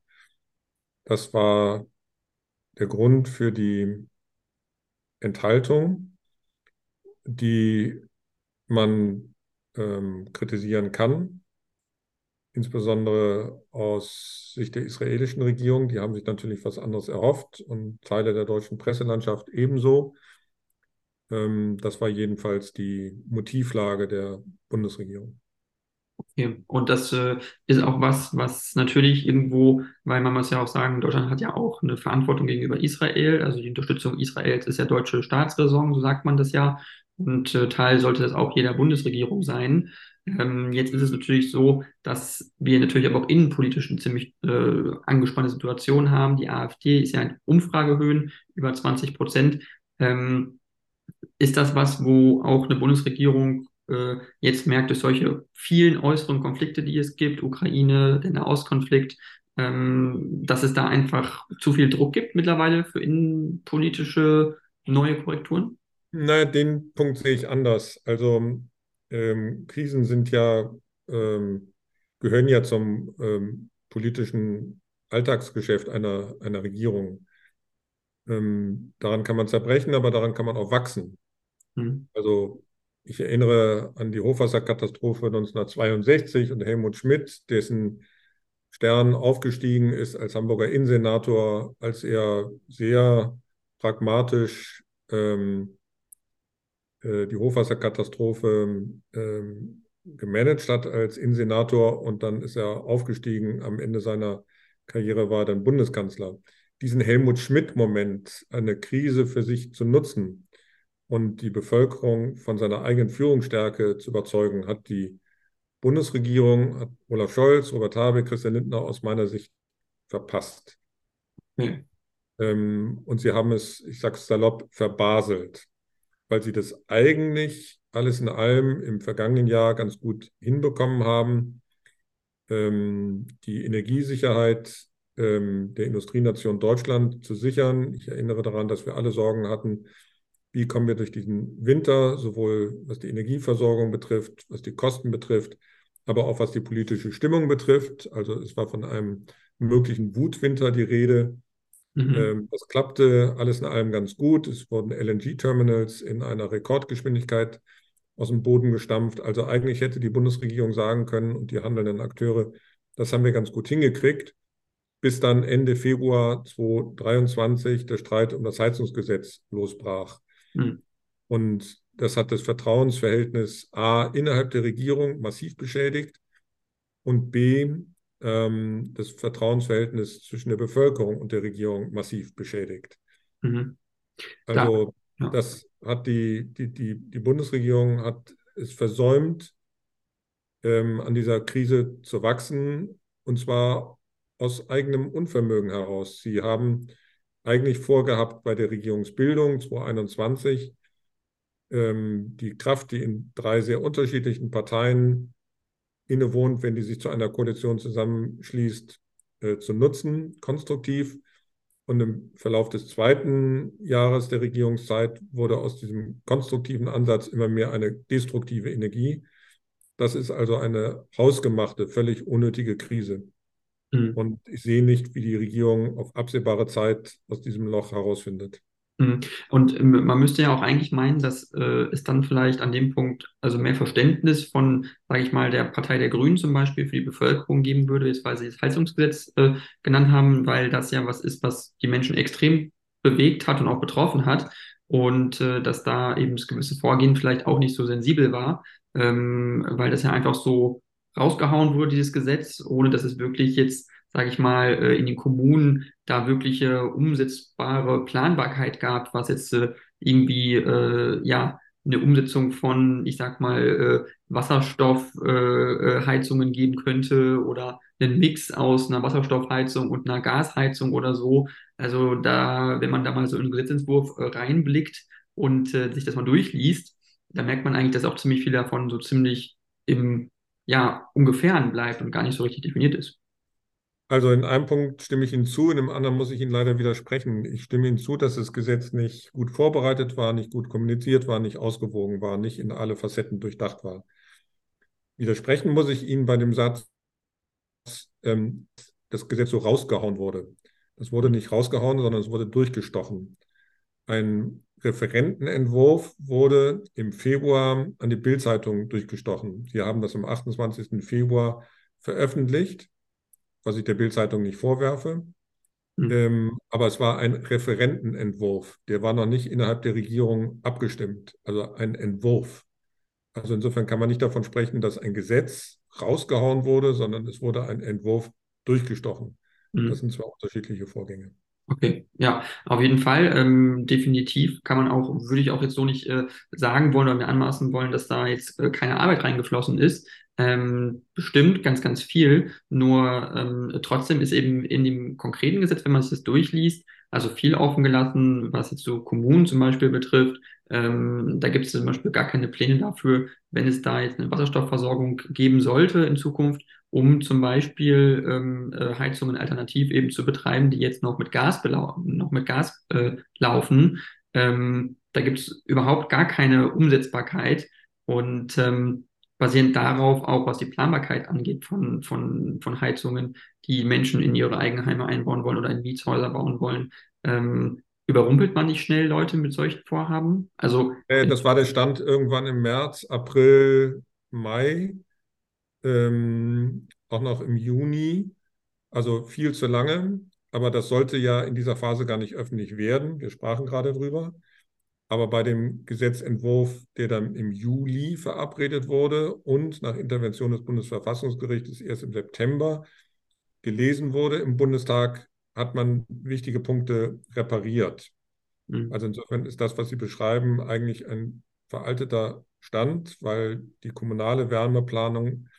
Das war der Grund für die Enthaltung, die man ähm, kritisieren kann, insbesondere aus Sicht der israelischen Regierung. Die haben sich natürlich was anderes erhofft und Teile der deutschen Presselandschaft ebenso. Ähm, das war jedenfalls die Motivlage der Bundesregierung. Okay. Und das äh, ist auch was, was natürlich irgendwo, weil man muss ja auch sagen, Deutschland hat ja auch eine Verantwortung gegenüber Israel. Also die Unterstützung Israels ist ja deutsche Staatsräson, so sagt man das ja. Und äh, Teil sollte das auch jeder Bundesregierung sein. Ähm, jetzt ist es natürlich so, dass wir natürlich aber auch innenpolitisch eine ziemlich äh, angespannte Situation haben. Die AfD ist ja in Umfragehöhen über 20 Prozent. Ähm, ist das was, wo auch eine Bundesregierung äh, jetzt merkt durch solche vielen äußeren Konflikte, die es gibt, Ukraine, der Nahostkonflikt, ähm, dass es da einfach zu viel Druck gibt mittlerweile für innenpolitische neue Korrekturen? Naja, den Punkt sehe ich anders. Also ähm, Krisen sind ja, ähm, gehören ja zum ähm, politischen Alltagsgeschäft einer, einer Regierung. Ähm, daran kann man zerbrechen, aber daran kann man auch wachsen. Hm. Also ich erinnere an die Hochwasserkatastrophe 1962 und Helmut Schmidt, dessen Stern aufgestiegen ist als Hamburger Innensenator, als er sehr pragmatisch ähm, äh, die Hochwasserkatastrophe ähm, gemanagt hat als Innensenator und dann ist er aufgestiegen. Am Ende seiner Karriere war er dann Bundeskanzler. Diesen Helmut Schmidt-Moment, eine Krise für sich zu nutzen und die Bevölkerung von seiner eigenen Führungsstärke zu überzeugen, hat die Bundesregierung, hat Olaf Scholz, Robert Habeck, Christian Lindner aus meiner Sicht verpasst. Hm. Ähm, und sie haben es, ich sage es salopp, verbaselt, weil sie das eigentlich alles in allem im vergangenen Jahr ganz gut hinbekommen haben. Ähm, die Energiesicherheit ähm, der Industrienation Deutschland zu sichern. Ich erinnere daran, dass wir alle Sorgen hatten, wie kommen wir durch diesen Winter, sowohl was die Energieversorgung betrifft, was die Kosten betrifft, aber auch was die politische Stimmung betrifft. Also es war von einem möglichen Wutwinter die Rede. Mhm. Ähm, das klappte alles in allem ganz gut. Es wurden LNG-Terminals in einer Rekordgeschwindigkeit aus dem Boden gestampft. Also eigentlich hätte die Bundesregierung sagen können und die handelnden Akteure, das haben wir ganz gut hingekriegt, bis dann Ende Februar 2023 der Streit um das Heizungsgesetz losbrach. Mhm. Und das hat das Vertrauensverhältnis A innerhalb der Regierung massiv beschädigt und B ähm, das Vertrauensverhältnis zwischen der Bevölkerung und der Regierung massiv beschädigt. Mhm. Also ja. das hat die, die, die, die Bundesregierung hat es versäumt, ähm, an dieser Krise zu wachsen, und zwar aus eigenem Unvermögen heraus. Sie haben eigentlich vorgehabt bei der Regierungsbildung 2021 ähm, die Kraft, die in drei sehr unterschiedlichen Parteien innewohnt, wenn die sich zu einer Koalition zusammenschließt, äh, zu nutzen, konstruktiv. Und im Verlauf des zweiten Jahres der Regierungszeit wurde aus diesem konstruktiven Ansatz immer mehr eine destruktive Energie. Das ist also eine hausgemachte, völlig unnötige Krise. Mhm. Und ich sehe nicht, wie die Regierung auf absehbare Zeit aus diesem Loch herausfindet. Mhm. Und ähm, man müsste ja auch eigentlich meinen, dass äh, es dann vielleicht an dem Punkt also mehr Verständnis von, sage ich mal, der Partei der Grünen zum Beispiel für die Bevölkerung geben würde, jetzt weil sie das Heizungsgesetz äh, genannt haben, weil das ja was ist, was die Menschen extrem bewegt hat und auch betroffen hat und äh, dass da eben das gewisse Vorgehen vielleicht auch nicht so sensibel war, ähm, weil das ja einfach so rausgehauen wurde, dieses Gesetz, ohne dass es wirklich jetzt sage ich mal, äh, in den Kommunen da wirkliche umsetzbare Planbarkeit gab, was jetzt äh, irgendwie, äh, ja, eine Umsetzung von, ich sag mal, Wasserstoffheizungen geben könnte oder einen Mix aus einer Wasserstoffheizung und einer Gasheizung oder so. Also da, wenn man da mal so in den Gesetzentwurf reinblickt und sich das mal durchliest, da merkt man eigentlich, dass auch ziemlich viel davon so ziemlich im ja, ungefähren bleibt und gar nicht so richtig definiert ist. Also in einem Punkt stimme ich Ihnen zu, in dem anderen muss ich Ihnen leider widersprechen. Ich stimme Ihnen zu, dass das Gesetz nicht gut vorbereitet war, nicht gut kommuniziert war, nicht ausgewogen war, nicht in alle Facetten durchdacht war. Widersprechen muss ich Ihnen bei dem Satz, ähm, das Gesetz so rausgehauen wurde. Das wurde nicht rausgehauen, sondern es wurde durchgestochen. Ein Referentenentwurf wurde im Februar an die Bildzeitung durchgestochen. Sie haben das am 28. Februar veröffentlicht was ich der Bildzeitung nicht vorwerfe. Mhm. Ähm, aber es war ein Referentenentwurf. Der war noch nicht innerhalb der Regierung abgestimmt. Also ein Entwurf. Also insofern kann man nicht davon sprechen, dass ein Gesetz rausgehauen wurde, sondern es wurde ein Entwurf durchgestochen. Mhm. Das sind zwei unterschiedliche Vorgänge. Okay, ja, auf jeden Fall. Ähm, definitiv kann man auch, würde ich auch jetzt so nicht äh, sagen wollen oder mir anmaßen wollen, dass da jetzt äh, keine Arbeit reingeflossen ist. Ähm, bestimmt ganz, ganz viel. Nur ähm, trotzdem ist eben in dem konkreten Gesetz, wenn man sich das durchliest, also viel offen gelassen, was jetzt so Kommunen zum Beispiel betrifft. Ähm, da gibt es zum Beispiel gar keine Pläne dafür, wenn es da jetzt eine Wasserstoffversorgung geben sollte in Zukunft, um zum Beispiel ähm, äh, Heizungen alternativ eben zu betreiben, die jetzt noch mit Gas, noch mit Gas äh, laufen. Ähm, da gibt es überhaupt gar keine Umsetzbarkeit. Und ähm, basierend darauf auch, was die Planbarkeit angeht von, von, von Heizungen, die Menschen in ihre Eigenheime einbauen wollen oder in Mietshäuser bauen wollen. Ähm, überrumpelt man nicht schnell Leute mit solchen Vorhaben? Also, äh, das war der Stand irgendwann im März, April, Mai, ähm, auch noch im Juni, also viel zu lange. Aber das sollte ja in dieser Phase gar nicht öffentlich werden. Wir sprachen gerade drüber. Aber bei dem Gesetzentwurf, der dann im Juli verabredet wurde und nach Intervention des Bundesverfassungsgerichtes erst im September gelesen wurde im Bundestag, hat man wichtige Punkte repariert. Mhm. Also insofern ist das, was Sie beschreiben, eigentlich ein veralteter Stand, weil die kommunale Wärmeplanung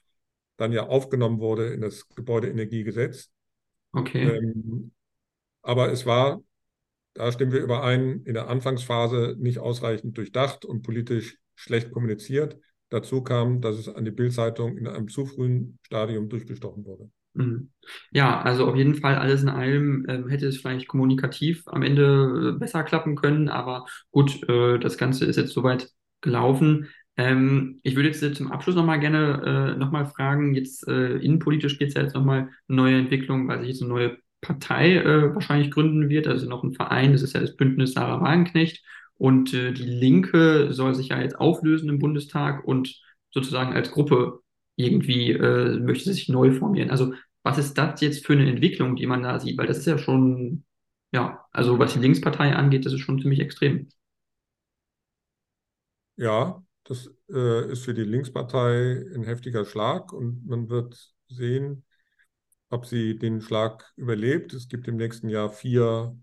dann ja aufgenommen wurde in das Gebäudeenergiegesetz. Okay. Ähm, aber es war, da stimmen wir überein, in der Anfangsphase nicht ausreichend durchdacht und politisch schlecht kommuniziert. Dazu kam, dass es an die Bildzeitung in einem zu frühen Stadium durchgestochen wurde. Mhm. Ja, also auf jeden Fall alles in allem ähm, hätte es vielleicht kommunikativ am Ende äh, besser klappen können, aber gut, äh, das Ganze ist jetzt soweit gelaufen. Ähm, ich würde jetzt zum Abschluss nochmal gerne äh, nochmal fragen, jetzt äh, innenpolitisch geht es ja jetzt nochmal eine neue Entwicklung, weil sich jetzt eine neue Partei äh, wahrscheinlich gründen wird, also noch ein Verein, das ist ja das Bündnis Sarah Wagenknecht und äh, die Linke soll sich ja jetzt auflösen im Bundestag und sozusagen als Gruppe irgendwie äh, möchte sie sich neu formieren. Also was ist das jetzt für eine Entwicklung, die man da sieht? Weil das ist ja schon, ja, also was die Linkspartei angeht, das ist schon ziemlich extrem. Ja, das äh, ist für die Linkspartei ein heftiger Schlag und man wird sehen, ob sie den Schlag überlebt. Es gibt im nächsten Jahr vier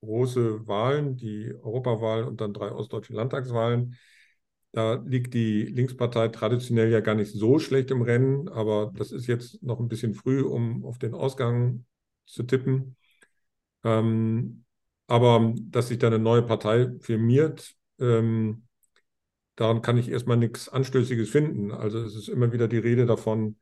große Wahlen, die Europawahl und dann drei ostdeutsche Landtagswahlen. Da liegt die Linkspartei traditionell ja gar nicht so schlecht im Rennen, aber das ist jetzt noch ein bisschen früh, um auf den Ausgang zu tippen. Ähm, aber dass sich da eine neue Partei firmiert, ähm, daran kann ich erstmal nichts Anstößiges finden. Also es ist immer wieder die Rede davon,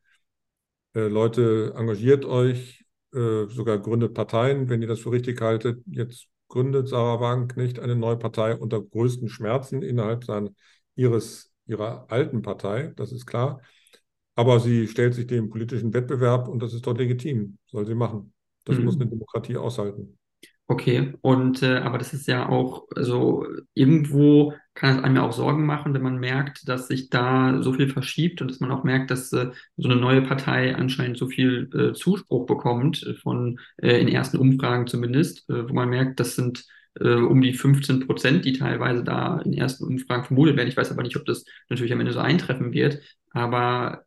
äh, Leute, engagiert euch, äh, sogar gründet Parteien, wenn ihr das für richtig haltet. Jetzt gründet Sarah Wagenknecht eine neue Partei unter größten Schmerzen innerhalb seiner ihres, ihrer alten Partei, das ist klar. Aber sie stellt sich dem politischen Wettbewerb und das ist dort legitim, soll sie machen. Das mhm. muss eine Demokratie aushalten. Okay, und äh, aber das ist ja auch, also irgendwo kann es einem ja auch Sorgen machen, wenn man merkt, dass sich da so viel verschiebt und dass man auch merkt, dass äh, so eine neue Partei anscheinend so viel äh, Zuspruch bekommt, äh, von äh, in ersten Umfragen zumindest, äh, wo man merkt, das sind äh, um die 15 Prozent, die teilweise da in ersten Umfragen vermutet werden. Ich weiß aber nicht, ob das natürlich am Ende so eintreffen wird. Aber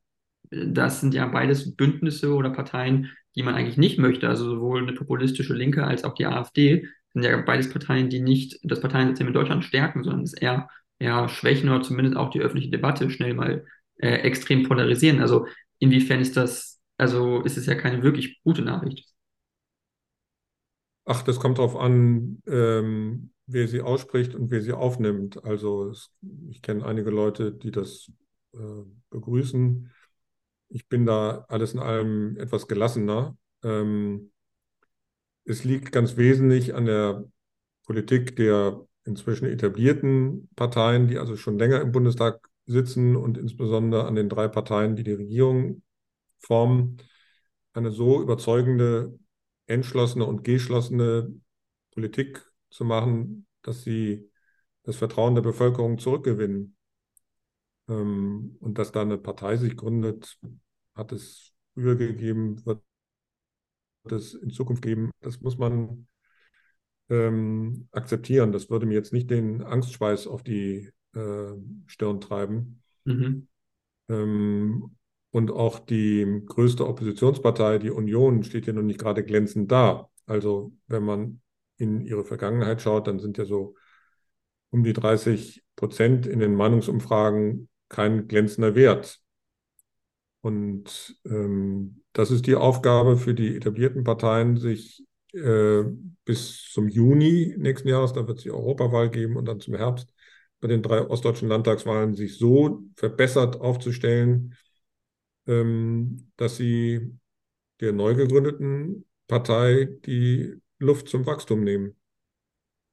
äh, das sind ja beides Bündnisse oder Parteien, die man eigentlich nicht möchte. Also sowohl eine populistische Linke als auch die AfD sind ja beides Parteien, die nicht das Parteiensystem in Deutschland stärken, sondern es eher, eher schwächen oder zumindest auch die öffentliche Debatte schnell mal äh, extrem polarisieren. Also inwiefern ist das, also ist es ja keine wirklich gute Nachricht. Ach, das kommt darauf an, ähm, wer sie ausspricht und wer sie aufnimmt. Also es, ich kenne einige Leute, die das äh, begrüßen. Ich bin da alles in allem etwas gelassener. Ähm, es liegt ganz wesentlich an der Politik der inzwischen etablierten Parteien, die also schon länger im Bundestag sitzen und insbesondere an den drei Parteien, die die Regierung formen, eine so überzeugende entschlossene und geschlossene Politik zu machen, dass sie das Vertrauen der Bevölkerung zurückgewinnen. Ähm, und dass da eine Partei sich gründet, hat es früher gegeben, wird es in Zukunft geben. Das muss man ähm, akzeptieren. Das würde mir jetzt nicht den Angstschweiß auf die äh, Stirn treiben. Mhm. Ähm, und auch die größte Oppositionspartei, die Union, steht ja noch nicht gerade glänzend da. Also wenn man in ihre Vergangenheit schaut, dann sind ja so um die 30 Prozent in den Meinungsumfragen kein glänzender Wert. Und ähm, das ist die Aufgabe für die etablierten Parteien, sich äh, bis zum Juni nächsten Jahres, da wird es die Europawahl geben und dann zum Herbst bei den drei ostdeutschen Landtagswahlen sich so verbessert aufzustellen, ähm, dass sie der neu gegründeten Partei die Luft zum Wachstum nehmen.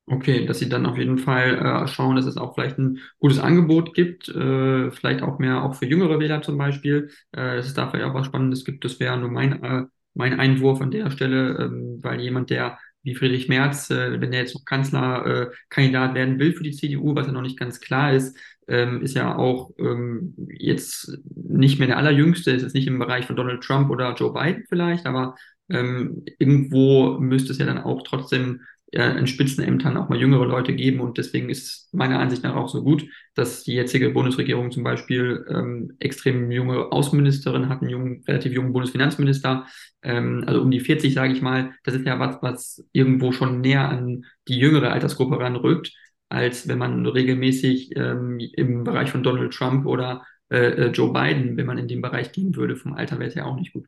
Okay, dass sie dann auf jeden Fall äh, schauen, dass es auch vielleicht ein gutes Angebot gibt, äh, vielleicht auch mehr auch für jüngere Wähler zum Beispiel, äh, dass es da vielleicht auch was Spannendes gibt. Das wäre nur mein, äh, mein Einwurf an der Stelle, ähm, weil jemand, der wie Friedrich Merz, äh, wenn er jetzt noch Kanzlerkandidat äh, werden will für die CDU, was ja noch nicht ganz klar ist, ähm, ist ja auch ähm, jetzt nicht mehr der allerjüngste, ist jetzt nicht im Bereich von Donald Trump oder Joe Biden vielleicht, aber ähm, irgendwo müsste es ja dann auch trotzdem äh, in Spitzenämtern auch mal jüngere Leute geben. Und deswegen ist meiner Ansicht nach auch so gut, dass die jetzige Bundesregierung zum Beispiel ähm, extrem junge Außenministerin hat, einen jungen, relativ jungen Bundesfinanzminister, ähm, also um die 40, sage ich mal. Das ist ja was, was irgendwo schon näher an die jüngere Altersgruppe ranrückt, als wenn man regelmäßig ähm, im Bereich von Donald Trump oder äh, äh Joe Biden, wenn man in dem Bereich gehen würde, vom Alter wäre es ja auch nicht gut.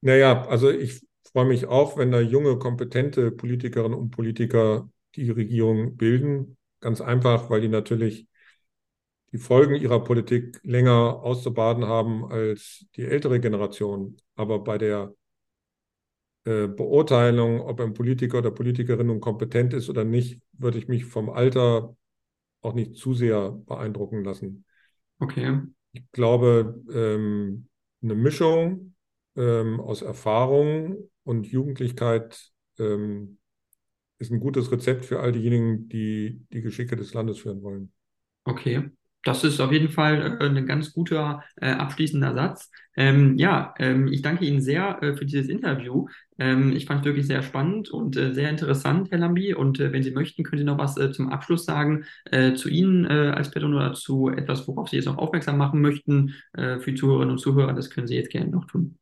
Naja, also ich freue mich auch, wenn da junge, kompetente Politikerinnen und Politiker die Regierung bilden. Ganz einfach, weil die natürlich die Folgen ihrer Politik länger auszubaden haben als die ältere Generation. Aber bei der äh, Beurteilung, ob ein Politiker oder Politikerin nun kompetent ist oder nicht, würde ich mich vom Alter auch nicht zu sehr beeindrucken lassen. Okay. Ich glaube, ähm, eine Mischung ähm, aus Erfahrung und Jugendlichkeit ähm, ist ein gutes Rezept für all diejenigen, die die Geschicke des Landes führen wollen. Okay. Das ist auf jeden Fall äh, ein ganz guter äh, abschließender Satz. Ähm, ja, ähm, ich danke Ihnen sehr äh, für dieses Interview. Ähm, ich fand es wirklich sehr spannend und äh, sehr interessant, Herr Lambi. Und äh, wenn Sie möchten, können Sie noch was äh, zum Abschluss sagen zu Ihnen als Person oder zu etwas, worauf Sie jetzt noch aufmerksam machen möchten für die Zuhörerinnen und Zuhörer. Das können Sie jetzt gerne noch tun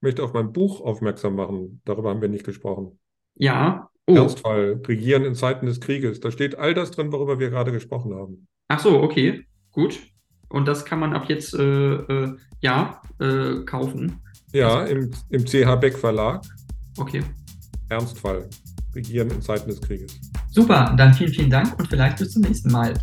möchte auf mein Buch aufmerksam machen. Darüber haben wir nicht gesprochen. Ja. Oh. Ernstfall, Regieren in Zeiten des Krieges. Da steht all das drin, worüber wir gerade gesprochen haben. Ach so, okay, gut. Und das kann man ab jetzt äh, äh, ja äh, kaufen. Ja, also, im, im CH Beck Verlag. Okay. Ernstfall, Regieren in Zeiten des Krieges. Super, dann vielen, vielen Dank und vielleicht bis zum nächsten Mal.